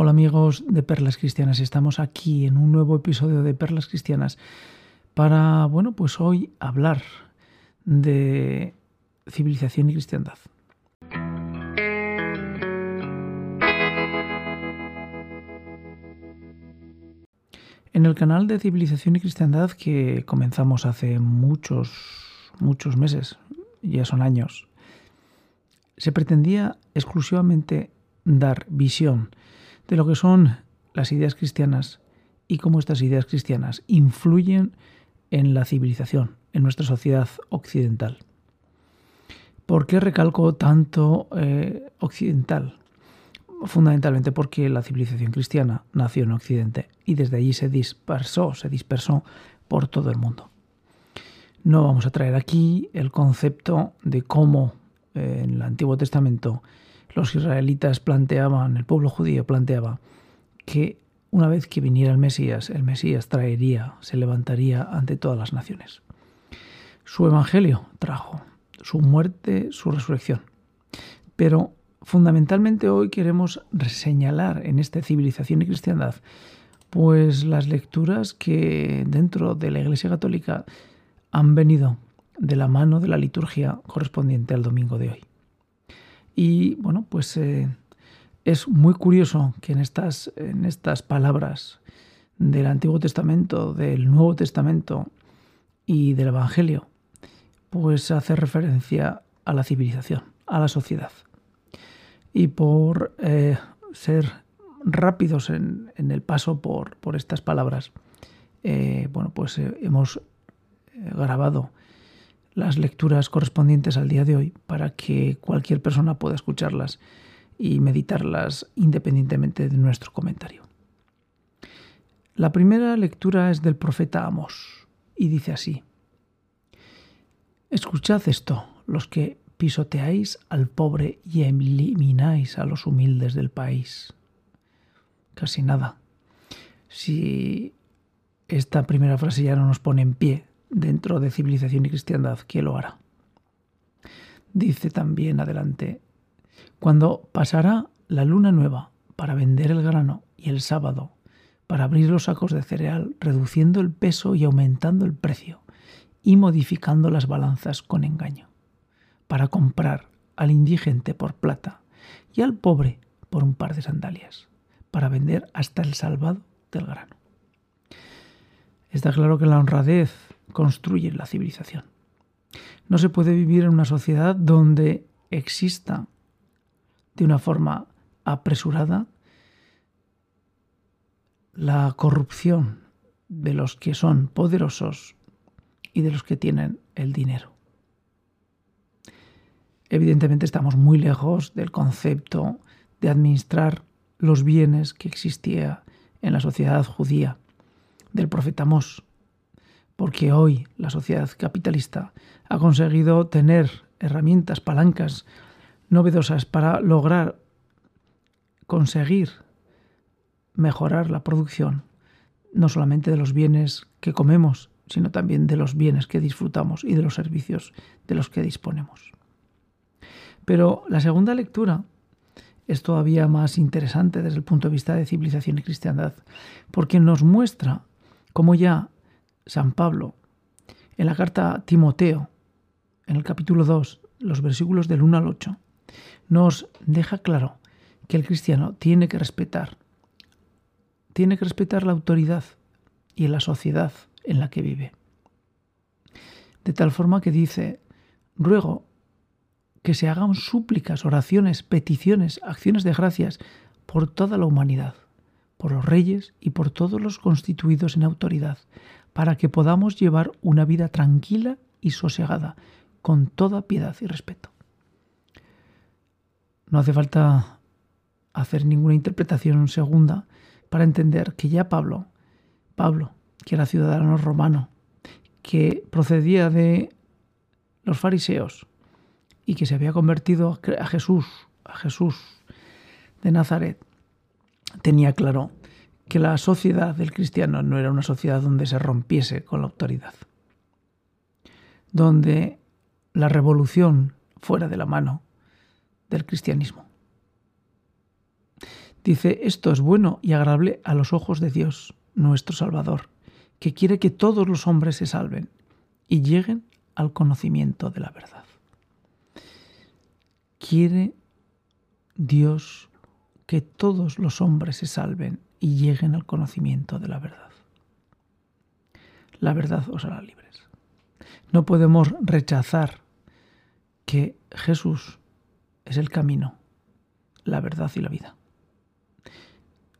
Hola amigos de Perlas Cristianas, estamos aquí en un nuevo episodio de Perlas Cristianas para, bueno, pues hoy hablar de civilización y cristiandad. En el canal de civilización y cristiandad que comenzamos hace muchos, muchos meses, ya son años, se pretendía exclusivamente dar visión de lo que son las ideas cristianas y cómo estas ideas cristianas influyen en la civilización, en nuestra sociedad occidental. ¿Por qué recalco tanto eh, occidental? Fundamentalmente porque la civilización cristiana nació en Occidente y desde allí se dispersó, se dispersó por todo el mundo. No vamos a traer aquí el concepto de cómo eh, en el Antiguo Testamento los israelitas planteaban, el pueblo judío planteaba que una vez que viniera el Mesías, el Mesías traería, se levantaría ante todas las naciones. Su evangelio trajo su muerte, su resurrección. Pero fundamentalmente hoy queremos señalar en esta civilización y cristiandad pues las lecturas que dentro de la Iglesia Católica han venido de la mano de la liturgia correspondiente al domingo de hoy. Y bueno, pues eh, es muy curioso que en estas, en estas palabras del Antiguo Testamento, del Nuevo Testamento y del Evangelio, pues hace referencia a la civilización, a la sociedad. Y por eh, ser rápidos en, el paso por, por estas palabras, eh, bueno, pues hemos grabado las lecturas correspondientes al día de hoy para que cualquier persona pueda escucharlas y meditarlas independientemente de nuestro comentario. La primera lectura es del profeta Amos y dice así, Escuchad esto, los que pisoteáis al pobre y elimináis a los humildes del país. Casi nada. Si esta primera frase ya no nos pone en pie dentro de civilización y cristiandad, ¿quién lo hará? Dice también adelante, cuando pasará la luna nueva para vender el grano y el sábado para abrir los sacos de cereal, reduciendo el peso y aumentando el precio, y modificando las balanzas con engaño, para comprar al indigente por plata y al pobre por un par de sandalias, para vender hasta el salvado del grano. Está claro que la honradez construyen la civilización. No se puede vivir en una sociedad donde exista de una forma apresurada la corrupción de los que son poderosos y de los que tienen el dinero. Evidentemente estamos muy lejos del concepto de administrar los bienes que existía en la sociedad judía del profeta Mos porque hoy la sociedad capitalista ha conseguido tener herramientas, palancas novedosas para lograr conseguir mejorar la producción, no solamente de los bienes que comemos, sino también de los bienes que disfrutamos y de los servicios de los que disponemos. Pero la segunda lectura es todavía más interesante desde el punto de vista de civilización y cristiandad, porque nos muestra cómo ya San Pablo, en la carta a Timoteo, en el capítulo 2, los versículos del 1 al 8, nos deja claro que el cristiano tiene que respetar, tiene que respetar la autoridad y la sociedad en la que vive. De tal forma que dice, ruego que se hagan súplicas, oraciones, peticiones, acciones de gracias por toda la humanidad, por los reyes y por todos los constituidos en autoridad, para que podamos llevar una vida tranquila y sosegada, con toda piedad y respeto. No hace falta hacer ninguna interpretación segunda para entender que ya Pablo, Pablo, que era ciudadano romano, que procedía de los fariseos y que se había convertido a Jesús, a Jesús de Nazaret, tenía claro que la sociedad del cristiano no era una sociedad donde se rompiese con la autoridad, donde la revolución fuera de la mano del cristianismo. Dice, esto es bueno y agradable a los ojos de Dios, nuestro Salvador, que quiere que todos los hombres se salven y lleguen al conocimiento de la verdad. Quiere Dios que todos los hombres se salven y lleguen al conocimiento de la verdad. La verdad os hará libres. No podemos rechazar que Jesús es el camino, la verdad y la vida.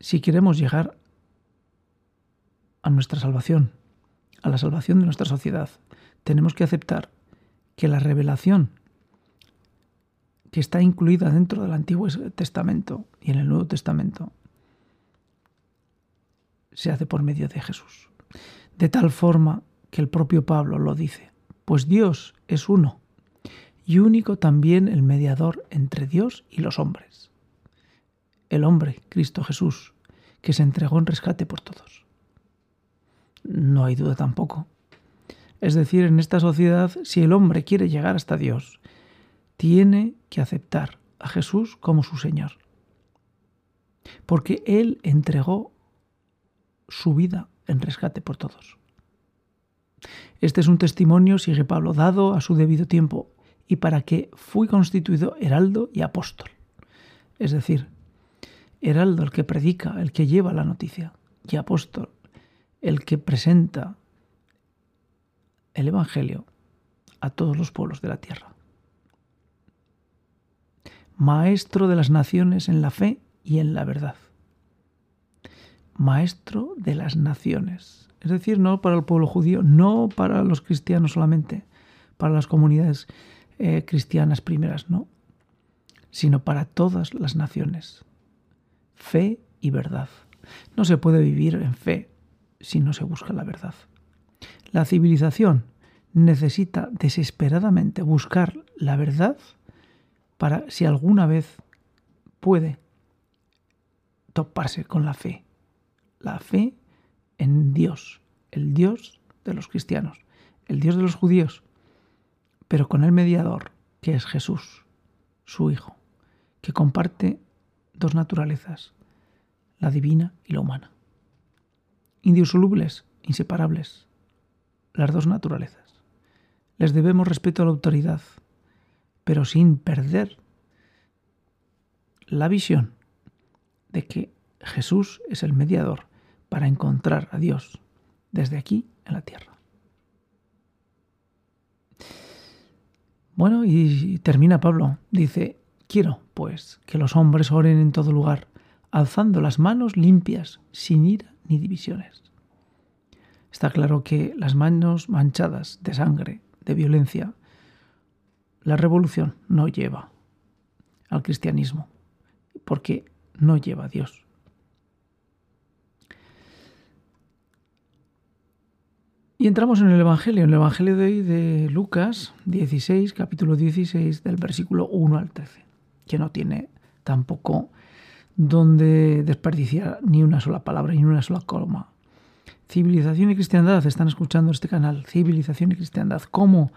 Si queremos llegar a nuestra salvación, a la salvación de nuestra sociedad, tenemos que aceptar que la revelación que está incluida dentro del Antiguo Testamento y en el Nuevo Testamento se hace por medio de Jesús. De tal forma que el propio Pablo lo dice, pues Dios es uno y único también el mediador entre Dios y los hombres. El hombre, Cristo Jesús, que se entregó en rescate por todos. No hay duda tampoco. Es decir, en esta sociedad, si el hombre quiere llegar hasta Dios, tiene que aceptar a Jesús como su Señor. Porque Él entregó su vida en rescate por todos. Este es un testimonio, sigue Pablo, dado a su debido tiempo y para que fui constituido heraldo y apóstol. Es decir, heraldo el que predica, el que lleva la noticia, y apóstol el que presenta el Evangelio a todos los pueblos de la tierra. Maestro de las naciones en la fe y en la verdad maestro de las naciones. Es decir, no para el pueblo judío, no para los cristianos solamente, para las comunidades eh, cristianas primeras, no, sino para todas las naciones. Fe y verdad. No se puede vivir en fe si no se busca la verdad. La civilización necesita desesperadamente buscar la verdad para, si alguna vez puede, toparse con la fe la fe en Dios, el Dios de los cristianos, el Dios de los judíos, pero con el mediador, que es Jesús, su Hijo, que comparte dos naturalezas, la divina y la humana. Indisolubles, inseparables, las dos naturalezas. Les debemos respeto a la autoridad, pero sin perder la visión de que Jesús es el mediador para encontrar a Dios desde aquí en la tierra. Bueno, y termina Pablo. Dice, quiero, pues, que los hombres oren en todo lugar, alzando las manos limpias, sin ira ni divisiones. Está claro que las manos manchadas de sangre, de violencia, la revolución no lleva al cristianismo, porque no lleva a Dios. Y entramos en el Evangelio, en el Evangelio de hoy de Lucas 16, capítulo 16, del versículo 1 al 13, que no tiene tampoco donde desperdiciar ni una sola palabra ni una sola coma. Civilización y cristiandad, están escuchando este canal, Civilización y cristiandad, cómo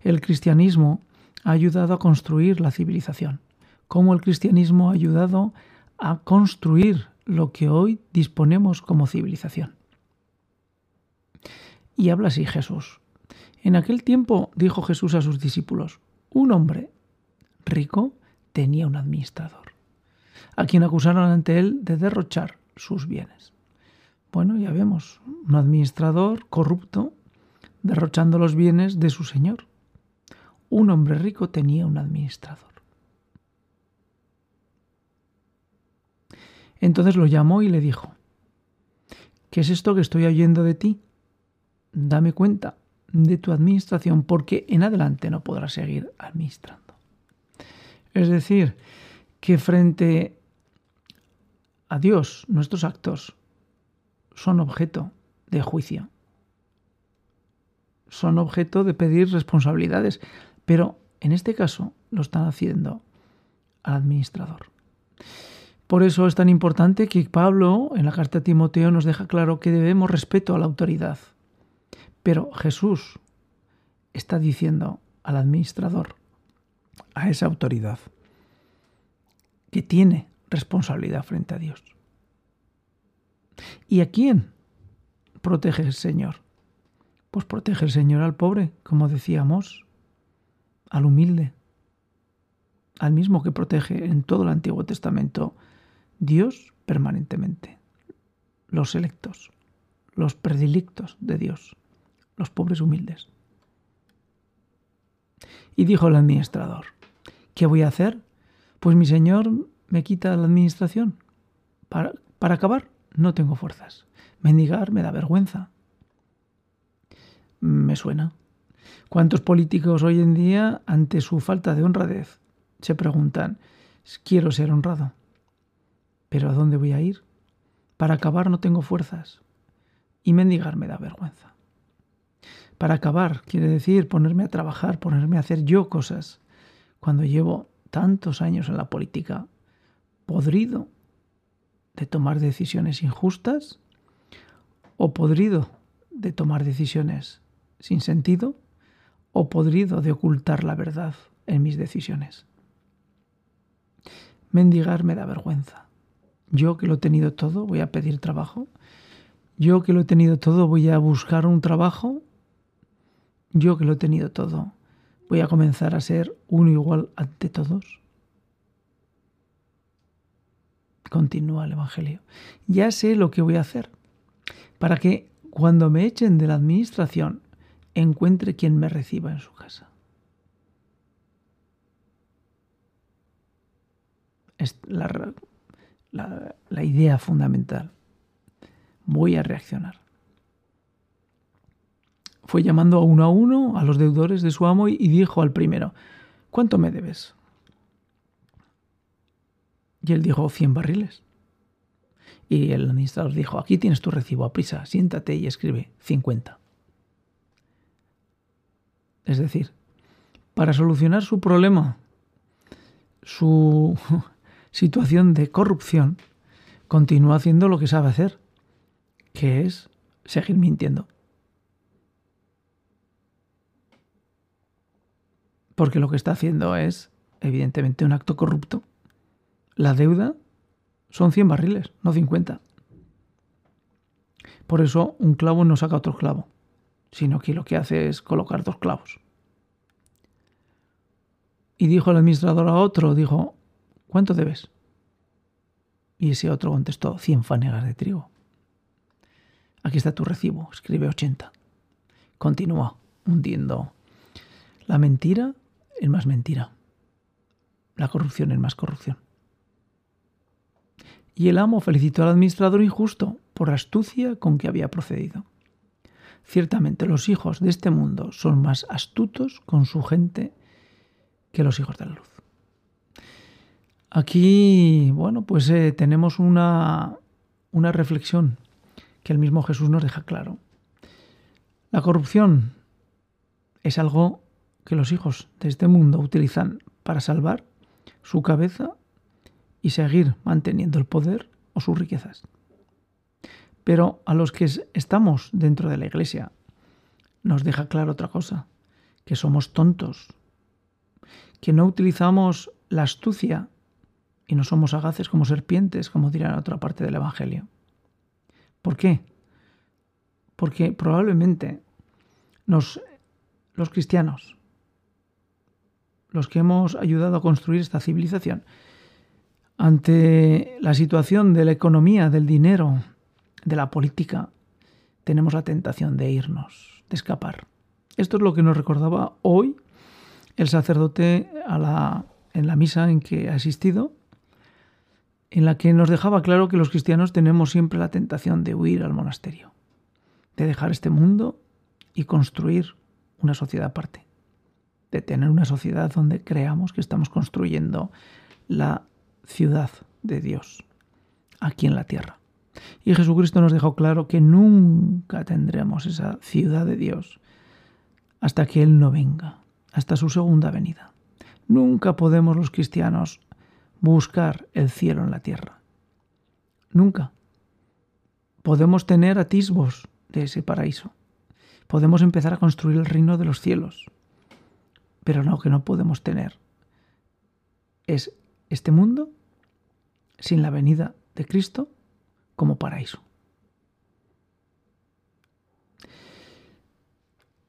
el cristianismo ha ayudado a construir la civilización, cómo el cristianismo ha ayudado a construir lo que hoy disponemos como civilización. Y habla así Jesús. En aquel tiempo dijo Jesús a sus discípulos, un hombre rico tenía un administrador, a quien acusaron ante él de derrochar sus bienes. Bueno, ya vemos, un administrador corrupto derrochando los bienes de su señor. Un hombre rico tenía un administrador. Entonces lo llamó y le dijo, ¿qué es esto que estoy oyendo de ti? Dame cuenta de tu administración porque en adelante no podrás seguir administrando. Es decir, que frente a Dios nuestros actos son objeto de juicio, son objeto de pedir responsabilidades, pero en este caso lo están haciendo al administrador. Por eso es tan importante que Pablo en la carta a Timoteo nos deja claro que debemos respeto a la autoridad, pero Jesús está diciendo al administrador, a esa autoridad, que tiene responsabilidad frente a Dios. ¿Y a quién protege el Señor? Pues protege el Señor al pobre, como decíamos, al humilde, al mismo que protege en todo el Antiguo Testamento Dios permanentemente, los electos, los predilectos de Dios, los pobres humildes. Y dijo el administrador, ¿qué voy a hacer? Pues mi señor me quita la administración. Para, para acabar, no tengo fuerzas. Mendigar me da vergüenza. Me suena. ¿Cuántos políticos hoy en día, ante su falta de honradez, se preguntan, quiero ser honrado, pero ¿a dónde voy a ir? Para acabar no tengo fuerzas y mendigar me da vergüenza. Para acabar quiere decir ponerme a trabajar, ponerme a hacer yo cosas, cuando llevo tantos años en la política, podrido de tomar decisiones injustas o podrido de tomar decisiones sin sentido o podrido de ocultar la verdad en mis decisiones. Mendigar me da vergüenza. Yo que lo he tenido todo voy a pedir trabajo. Yo que lo he tenido todo voy a buscar un trabajo. Yo que lo he tenido todo voy a comenzar a ser uno igual ante todos. Continúa el Evangelio. Ya sé lo que voy a hacer para que cuando me echen de la administración encuentre quien me reciba en su casa. Es la, la idea fundamental. Voy a reaccionar. Fue llamando a uno a uno a los deudores de su amo y dijo al primero, ¿cuánto me debes? Y él dijo, cien barriles. Y el administrador dijo, aquí tienes tu recibo, a prisa, siéntate y escribe, cincuenta. Es decir, para solucionar su problema, su situación de corrupción, continúa haciendo lo que sabe hacer, que es seguir mintiendo. Porque lo que está haciendo es, evidentemente, un acto corrupto. La deuda son 100 barriles, no 50. Por eso un clavo no saca otro clavo sino que lo que hace es colocar dos clavos. Y dijo el administrador a otro, dijo, ¿cuánto debes? Y ese otro contestó, 100 fanegas de trigo. Aquí está tu recibo, escribe 80. Continúa hundiendo. La mentira es más mentira. La corrupción es más corrupción. Y el amo felicitó al administrador injusto por la astucia con que había procedido. Ciertamente los hijos de este mundo son más astutos con su gente que los hijos de la luz. Aquí, bueno, pues eh, tenemos una, una reflexión que el mismo Jesús nos deja claro. La corrupción es algo que los hijos de este mundo utilizan para salvar su cabeza y seguir manteniendo el poder o sus riquezas. Pero a los que estamos dentro de la iglesia nos deja claro otra cosa, que somos tontos, que no utilizamos la astucia y no somos sagaces como serpientes, como dirá en otra parte del Evangelio. ¿Por qué? Porque probablemente los cristianos, los que hemos ayudado a construir esta civilización, ante la situación de la economía, del dinero, de la política, tenemos la tentación de irnos, de escapar. Esto es lo que nos recordaba hoy el sacerdote en la misa en que ha asistido, en la que nos dejaba claro que los cristianos tenemos siempre la tentación de huir al monasterio, de dejar este mundo y construir una sociedad aparte, de tener una sociedad donde creamos que estamos construyendo la ciudad de Dios aquí en la tierra. Y Jesucristo nos dejó claro que nunca tendremos esa ciudad de Dios hasta que Él no venga, hasta su segunda venida. Nunca podemos los cristianos buscar el cielo en la tierra. Nunca. Podemos tener atisbos de ese paraíso. Podemos empezar a construir el reino de los cielos. Pero lo que no podemos tener es este mundo sin la venida de Cristo como paraíso.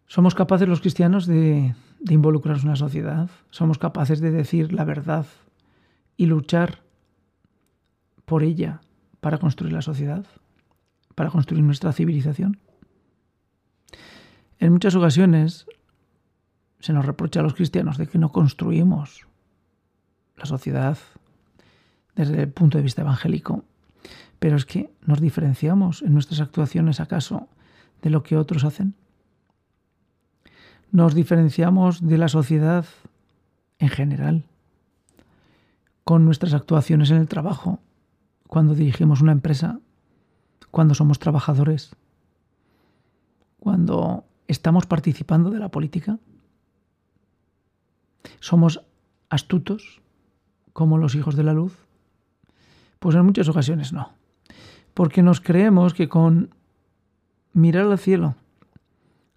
¿Somos capaces los cristianos de, de involucrarnos en la sociedad? ¿Somos capaces de decir la verdad y luchar por ella para construir la sociedad? ¿Para construir nuestra civilización? En muchas ocasiones se nos reprocha a los cristianos de que no construimos la sociedad desde el punto de vista evangélico, pero es que nos diferenciamos en nuestras actuaciones acaso de lo que otros hacen. Nos diferenciamos de la sociedad en general con nuestras actuaciones en el trabajo, cuando dirigimos una empresa, cuando somos trabajadores, cuando estamos participando de la política? ¿Somos astutos como los hijos de la luz? Pues en muchas ocasiones no. Porque nos creemos que con mirar al cielo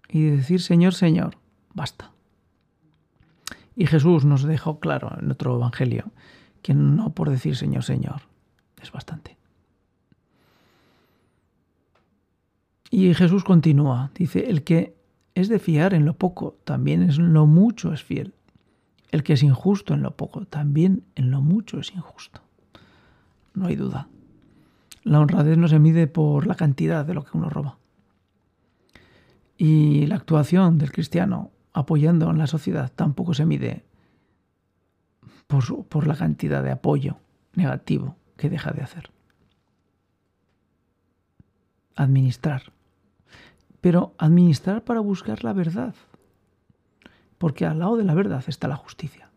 y decir Señor, Señor, basta. Y Jesús nos dejó claro en otro evangelio que no por decir Señor, Señor, es bastante. Y Jesús continúa, dice, el que es de fiar en lo poco, también en lo mucho es fiel. El que es injusto en lo poco, también en lo mucho es injusto. No hay duda. La honradez no se mide por la cantidad de lo que uno roba. Y la actuación del cristiano apoyando en la sociedad tampoco se mide por, por la cantidad de apoyo negativo que deja de hacer. Administrar pero administrar para buscar la verdad. Porque al lado de la verdad está la justicia.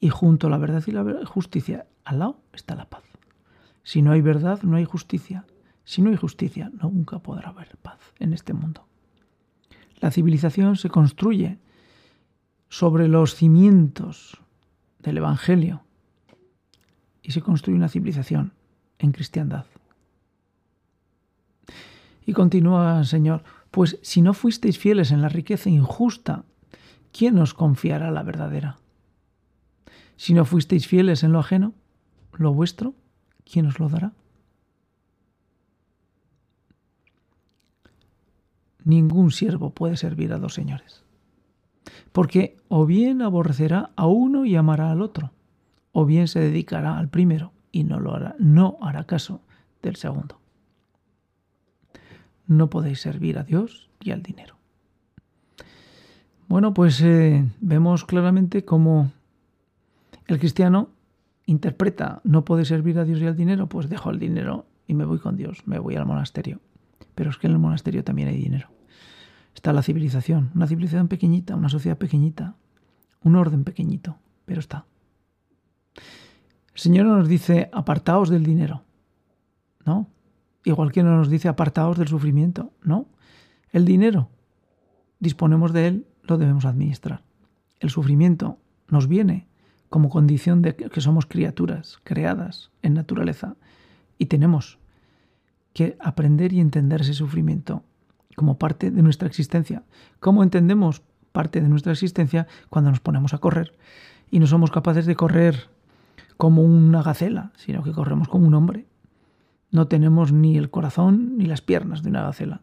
Y junto a la verdad y la justicia, al lado está la paz. Si no hay verdad, no hay justicia. Si no hay justicia, nunca podrá haber paz en este mundo. La civilización se construye sobre los cimientos del Evangelio y se construye una civilización en cristiandad. Y continúa Señor, pues si no fuisteis fieles en la riqueza injusta, ¿quién os confiará la verdadera? Si no fuisteis fieles en lo ajeno, lo vuestro, ¿quién os lo dará? Ningún siervo puede servir a dos señores, porque o bien aborrecerá a uno y amará al otro, o bien se dedicará al primero y no lo hará, no hará caso del segundo no podéis servir a Dios y al dinero. Bueno, pues eh, vemos claramente cómo el cristiano interpreta, no puede servir a Dios y al dinero, pues dejo el dinero y me voy con Dios, me voy al monasterio. Pero es que en el monasterio también hay dinero. Está la civilización, una civilización pequeñita, una sociedad pequeñita, un orden pequeñito, pero está. El Señor nos dice, apartaos del dinero. ¿No? Igual que no nos dice apartados del sufrimiento, no. El dinero, disponemos de él, lo debemos administrar. El sufrimiento nos viene como condición de que somos criaturas creadas en naturaleza y tenemos que aprender y entender ese sufrimiento como parte de nuestra existencia. ¿Cómo entendemos parte de nuestra existencia cuando nos ponemos a correr y no somos capaces de correr como una gacela, sino que corremos como un hombre? No tenemos ni el corazón ni las piernas de una gacela.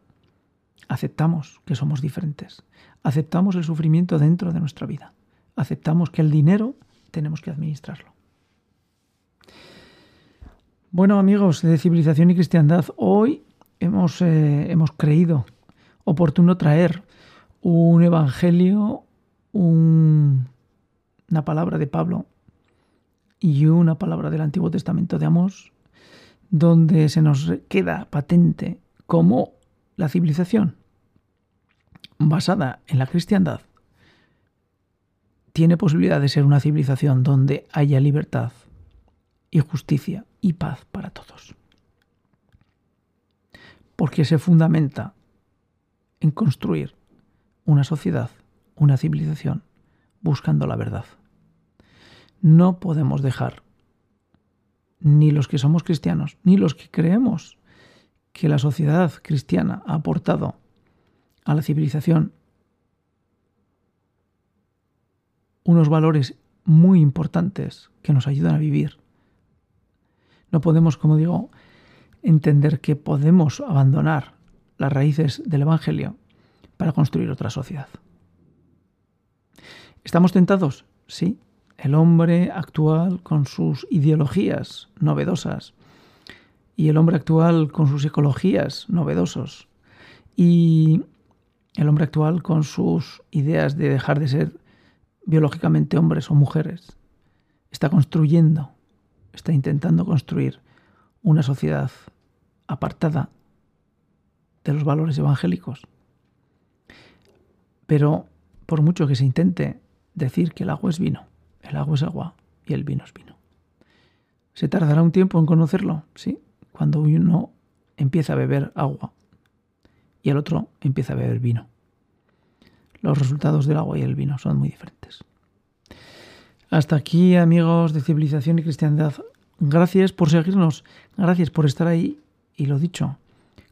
Aceptamos que somos diferentes. Aceptamos el sufrimiento dentro de nuestra vida. Aceptamos que el dinero tenemos que administrarlo. Bueno amigos de civilización y cristiandad, hoy hemos, eh, hemos creído oportuno traer un evangelio, una palabra de Pablo y una palabra del Antiguo Testamento de Amós donde se nos queda patente cómo la civilización basada en la cristiandad tiene posibilidad de ser una civilización donde haya libertad y justicia y paz para todos. Porque se fundamenta en construir una sociedad, una civilización, buscando la verdad. No podemos dejar ni los que somos cristianos, ni los que creemos que la sociedad cristiana ha aportado a la civilización unos valores muy importantes que nos ayudan a vivir. No podemos, como digo, entender que podemos abandonar las raíces del Evangelio para construir otra sociedad. ¿Estamos tentados? Sí. El hombre actual con sus ideologías novedosas y el hombre actual con sus ecologías novedosos y el hombre actual con sus ideas de dejar de ser biológicamente hombres o mujeres está construyendo, está intentando construir una sociedad apartada de los valores evangélicos. Pero por mucho que se intente decir que el agua es vino, el agua es agua y el vino es vino. ¿Se tardará un tiempo en conocerlo? Sí, cuando uno empieza a beber agua y el otro empieza a beber vino. Los resultados del agua y el vino son muy diferentes. Hasta aquí, amigos de Civilización y Cristiandad. Gracias por seguirnos, gracias por estar ahí y lo dicho,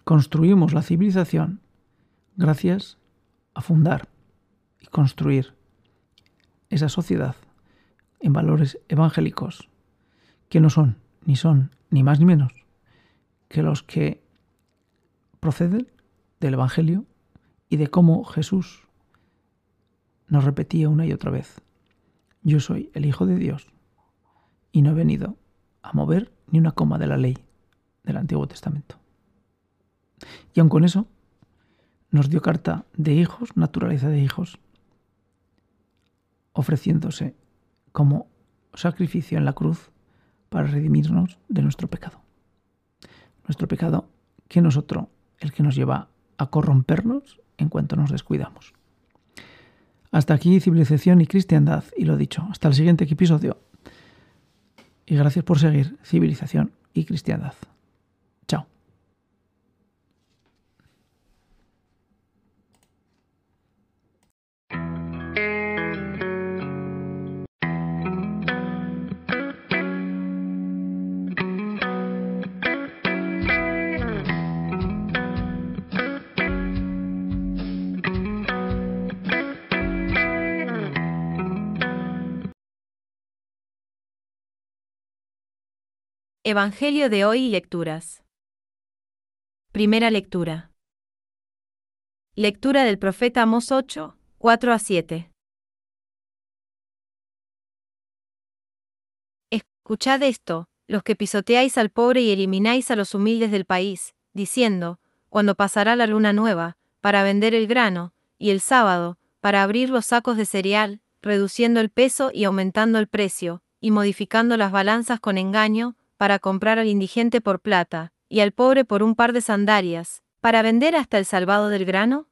construimos la civilización gracias a fundar y construir esa sociedad en valores evangélicos que no son, ni son, ni más ni menos que los que proceden del Evangelio y de cómo Jesús nos repetía una y otra vez, yo soy el Hijo de Dios y no he venido a mover ni una coma de la ley del Antiguo Testamento. Y aun con eso, nos dio carta de hijos, naturaleza de hijos, ofreciéndose como sacrificio en la cruz para redimirnos de nuestro pecado. Nuestro pecado que nosotros, el que nos lleva a corrompernos en cuanto nos descuidamos. Hasta aquí civilización y cristiandad, y lo dicho, hasta el siguiente episodio. Y gracias por seguir civilización y cristiandad. Evangelio de hoy y lecturas. Primera lectura. Lectura del profeta Amos 8, 4 a 7. Escuchad esto, los que pisoteáis al pobre y elimináis a los humildes del país, diciendo, cuando pasará la luna nueva, para vender el grano, y el sábado, para abrir los sacos de cereal, reduciendo el peso y aumentando el precio, y modificando las balanzas con engaño, para comprar al indigente por plata, y al pobre por un par de sandalias, para vender hasta el salvado del grano?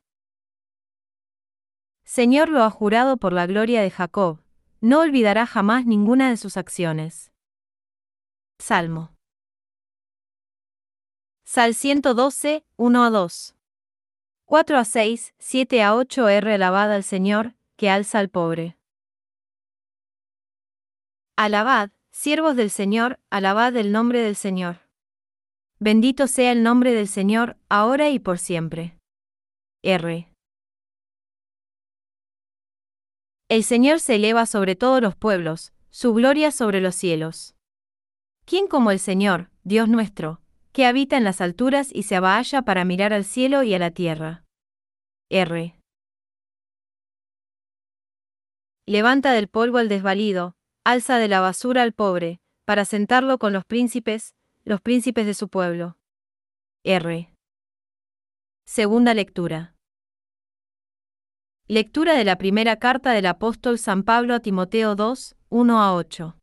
Señor lo ha jurado por la gloria de Jacob, no olvidará jamás ninguna de sus acciones. Salmo. Sal 112, 1 a 2. 4 a 6, 7 a 8 R alabad al Señor, que alza al pobre. Alabad, Siervos del Señor, alabad el nombre del Señor. Bendito sea el nombre del Señor, ahora y por siempre. R. El Señor se eleva sobre todos los pueblos, su gloria sobre los cielos. ¿Quién como el Señor, Dios nuestro, que habita en las alturas y se abahalla para mirar al cielo y a la tierra? R. Levanta del polvo al desvalido, alza de la basura al pobre, para sentarlo con los príncipes, los príncipes de su pueblo. R. Segunda lectura. Lectura de la primera carta del apóstol San Pablo a Timoteo 2, 1 a 8.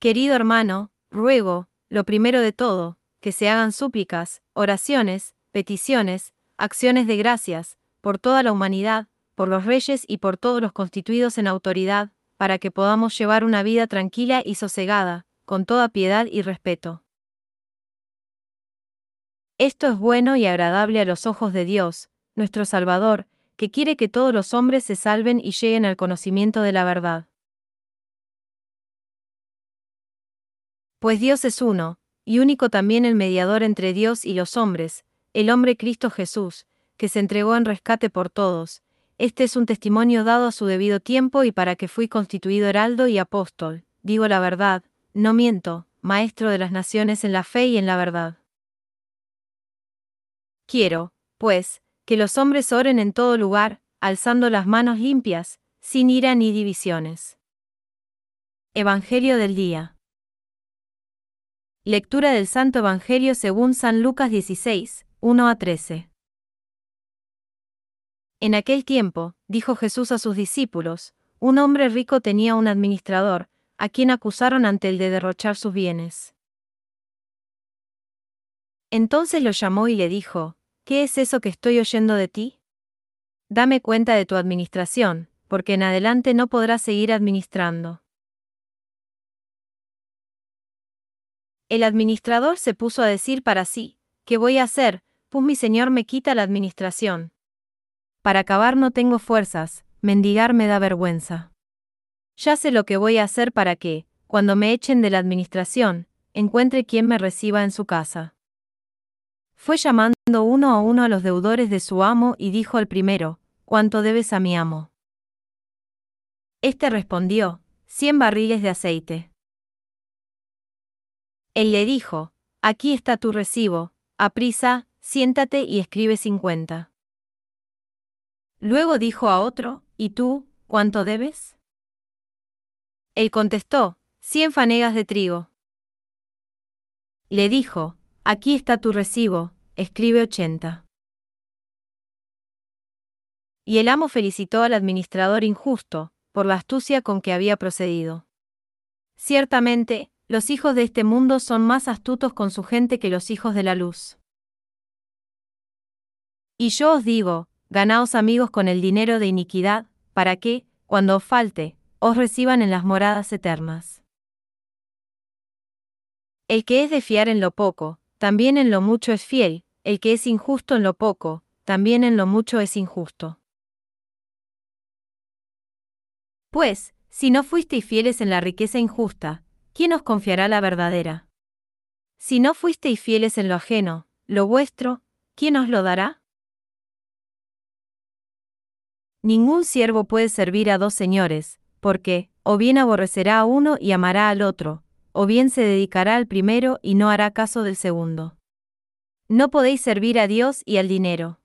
Querido hermano, ruego, lo primero de todo, que se hagan súplicas, oraciones, peticiones, acciones de gracias, por toda la humanidad, por los reyes y por todos los constituidos en autoridad, para que podamos llevar una vida tranquila y sosegada, con toda piedad y respeto. Esto es bueno y agradable a los ojos de Dios, nuestro Salvador, que quiere que todos los hombres se salven y lleguen al conocimiento de la verdad. Pues Dios es uno, y único también el mediador entre Dios y los hombres, el hombre Cristo Jesús, que se entregó en rescate por todos, este es un testimonio dado a su debido tiempo y para que fui constituido heraldo y apóstol, digo la verdad, no miento, Maestro de las naciones en la fe y en la verdad. Quiero, pues, que los hombres oren en todo lugar, alzando las manos limpias, sin ira ni divisiones. Evangelio del Día. Lectura del Santo Evangelio según San Lucas 16, 1 a 13. En aquel tiempo, dijo Jesús a sus discípulos, un hombre rico tenía un administrador, a quien acusaron ante el de derrochar sus bienes. Entonces lo llamó y le dijo, ¿Qué es eso que estoy oyendo de ti? Dame cuenta de tu administración, porque en adelante no podrás seguir administrando. El administrador se puso a decir para sí, ¿qué voy a hacer? Pues mi señor me quita la administración. Para acabar no tengo fuerzas, mendigar me da vergüenza. Ya sé lo que voy a hacer para que, cuando me echen de la administración, encuentre quien me reciba en su casa. Fue llamando uno a uno a los deudores de su amo y dijo al primero, ¿Cuánto debes a mi amo? Este respondió, cien barriles de aceite. Él le dijo, Aquí está tu recibo, aprisa, siéntate y escribe cincuenta. Luego dijo a otro, ¿Y tú, cuánto debes? Él contestó, cien fanegas de trigo. Le dijo, Aquí está tu recibo, escribe ochenta. Y el amo felicitó al administrador injusto, por la astucia con que había procedido. Ciertamente, los hijos de este mundo son más astutos con su gente que los hijos de la luz. Y yo os digo, ganaos amigos con el dinero de iniquidad, para que, cuando os falte, os reciban en las moradas eternas. El que es de fiar en lo poco, también en lo mucho es fiel, el que es injusto en lo poco, también en lo mucho es injusto. Pues, si no fuisteis fieles en la riqueza injusta, ¿quién os confiará la verdadera? Si no fuisteis fieles en lo ajeno, lo vuestro, ¿quién os lo dará? Ningún siervo puede servir a dos señores, porque, o bien aborrecerá a uno y amará al otro, o bien se dedicará al primero y no hará caso del segundo. No podéis servir a Dios y al dinero.